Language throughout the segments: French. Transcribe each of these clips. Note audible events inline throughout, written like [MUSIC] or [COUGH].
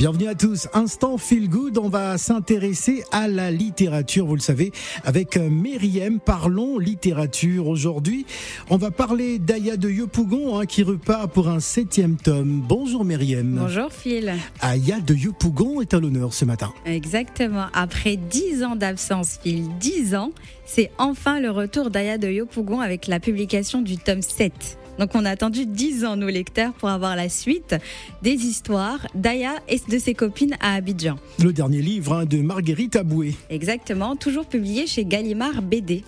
Bienvenue à tous. Instant Feel Good, on va s'intéresser à la littérature, vous le savez, avec euh, Myriam. Parlons littérature aujourd'hui. On va parler d'Aya de Yopougon hein, qui repart pour un septième tome. Bonjour Myriam. Bonjour Phil. Aya de Yopougon est à l'honneur ce matin. Exactement. Après dix ans d'absence, Phil, dix ans, c'est enfin le retour d'Aya de Yopougon avec la publication du tome 7. Donc on a attendu 10 ans, nous lecteurs, pour avoir la suite des histoires d'Aya et de ses copines à Abidjan. Le dernier livre hein, de Marguerite Aboué. Exactement, toujours publié chez Gallimard BD.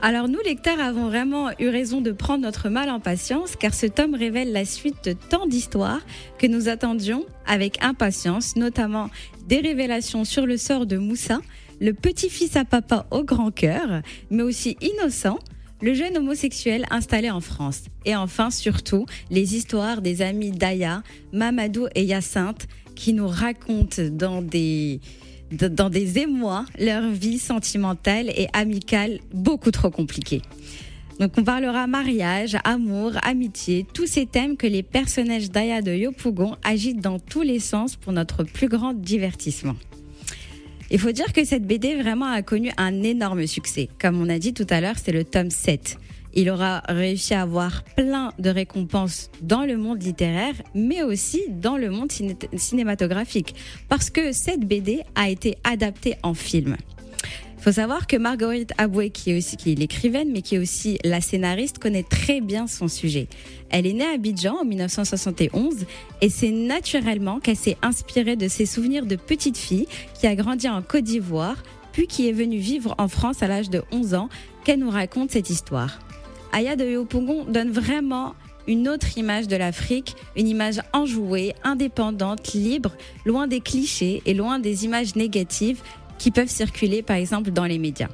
Alors nous, lecteurs, avons vraiment eu raison de prendre notre mal en patience car ce tome révèle la suite de tant d'histoires que nous attendions avec impatience, notamment des révélations sur le sort de Moussa, le petit-fils à papa au grand cœur, mais aussi innocent, le jeune homosexuel installé en France. Et enfin, surtout, les histoires des amis d'Aya, Mamadou et Yacinthe qui nous racontent dans des, dans des émois leur vie sentimentale et amicale beaucoup trop compliquée. Donc on parlera mariage, amour, amitié, tous ces thèmes que les personnages d'Aya de Yopougon agitent dans tous les sens pour notre plus grand divertissement. Il faut dire que cette BD vraiment a connu un énorme succès. Comme on a dit tout à l'heure, c'est le tome 7. Il aura réussi à avoir plein de récompenses dans le monde littéraire, mais aussi dans le monde cinématographique, parce que cette BD a été adaptée en film. Il faut savoir que Marguerite Aboué, qui est aussi est l'écrivaine, mais qui est aussi la scénariste, connaît très bien son sujet. Elle est née à Abidjan en 1971 et c'est naturellement qu'elle s'est inspirée de ses souvenirs de petite fille qui a grandi en Côte d'Ivoire, puis qui est venue vivre en France à l'âge de 11 ans, qu'elle nous raconte cette histoire. Aya de Yopongon donne vraiment une autre image de l'Afrique, une image enjouée, indépendante, libre, loin des clichés et loin des images négatives qui peuvent circuler par exemple dans les médias.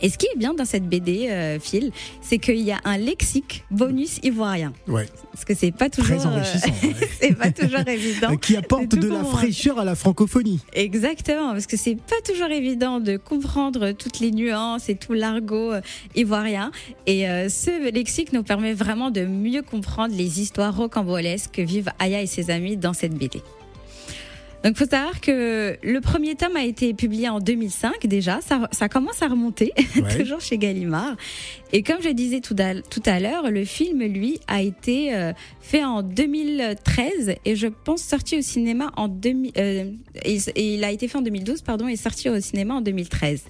Et ce qui est bien dans cette BD, euh, Phil, c'est qu'il y a un lexique bonus ivoirien. Ouais. Parce que c'est pas toujours. Très enrichissant. [LAUGHS] Euh, c'est pas toujours évident. [LAUGHS] Qui apporte de, la fraîcheur à la francophonie. Exactement, parce que c'est pas toujours évident de comprendre toutes les nuances et tout l'argot euh, ivoirien. Et ce lexique nous permet vraiment de mieux comprendre les histoires rocambolesques que vivent Aya et ses amis dans cette BD. Donc, faut savoir que le premier tome a été publié en 2005 déjà. Ça, ça commence à remonter, [LAUGHS] toujours chez Gallimard. Et comme je disais tout à, tout à l'heure, le film, lui, a été euh, fait en 2013 et je pense sorti au cinéma en 2000. Euh, et, il a été fait en 2012, pardon, et sorti au cinéma en 2013.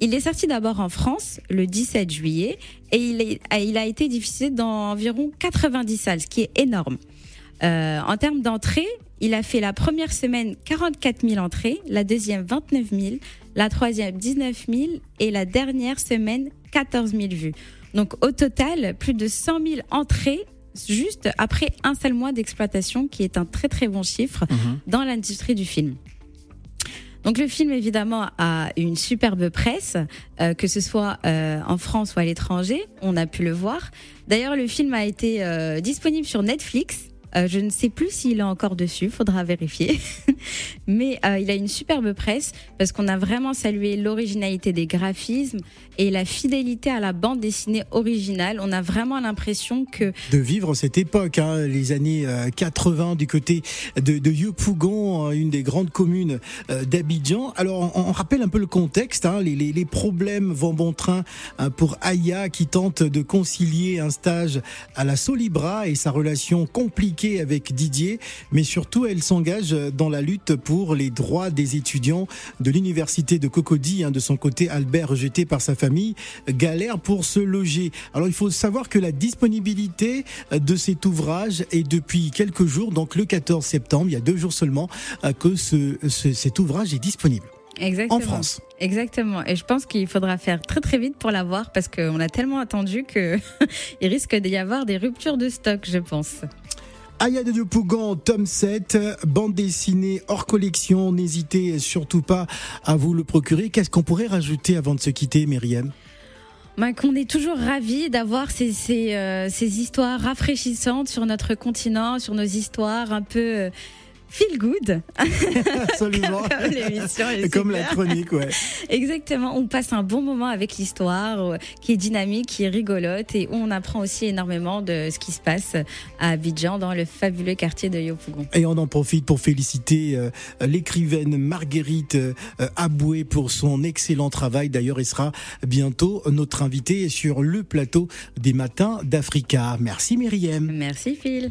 Il est sorti d'abord en France le 17 juillet et il, est, il a été diffusé dans environ 90 salles, ce qui est énorme. Euh, en termes d'entrée, il a fait la première semaine 44 000 entrées, la deuxième 29 000, la troisième 19 000 et la dernière semaine 14 000 vues. Donc au total, plus de 100 000 entrées juste après un seul mois d'exploitation, qui est un très très bon chiffre mhm. dans l'industrie du film. Donc le film évidemment a une superbe presse, euh, que ce soit euh, en France ou à l'étranger, on a pu le voir. D'ailleurs le film a été euh, disponible sur Netflix euh, je ne sais plus s'il est encore dessus, faudra vérifier. [LAUGHS] Mais euh, il a une superbe presse parce qu'on a vraiment salué l'originalité des graphismes et la fidélité à la bande dessinée originale. On a vraiment l'impression que de vivre cette époque, hein, les années 80 euh, du côté de, de Yopougon, une des grandes communes d'Abidjan. Alors on, rappelle un peu le contexte, hein, les, problèmes vont bon train hein, pour Aya qui tente de concilier un stage à la Solibra et sa relation compliquée avec Didier, mais surtout elle s'engage dans la lutte pour les droits des étudiants de l'université de Cocody. Hein, de son côté, Albert, rejeté par sa famille, galère pour se loger. Alors il faut savoir que la disponibilité de cet ouvrage est depuis quelques jours, donc le 14 septembre, il y a deux jours seulement, euh, que ce, cet ouvrage est disponible. Exactement. En France. Exactement. Et je pense qu'il faudra faire très très vite pour l'avoir parce qu'on a tellement attendu qu'il [LAUGHS] risque d'y avoir des ruptures de stock, je pense. Aya de Pougan, tome 7, bande dessinée hors collection. N'hésitez surtout pas à vous le procurer. Qu'est-ce qu'on pourrait rajouter avant de se quitter, Myriam? Ben, qu'on est toujours ravis d'avoir ces, ces, euh, ces, histoires rafraîchissantes sur notre continent, sur nos histoires un peu euh, feel good. Absolument. [LAUGHS] comme l'émission. Comme la chronique, ouais. Exactement, on passe un bon moment avec l'histoire euh, qui est dynamique, qui est rigolote et on apprend aussi énormément de ce qui se passe à Abidjan dans le fabuleux quartier de Yopougon. Et on en profite pour féliciter euh, l'écrivaine Marguerite euh, Aboué pour son excellent travail. D'ailleurs, elle sera bientôt notre invitée sur le plateau des matins d'Africa. Merci Myriam. Merci Phil.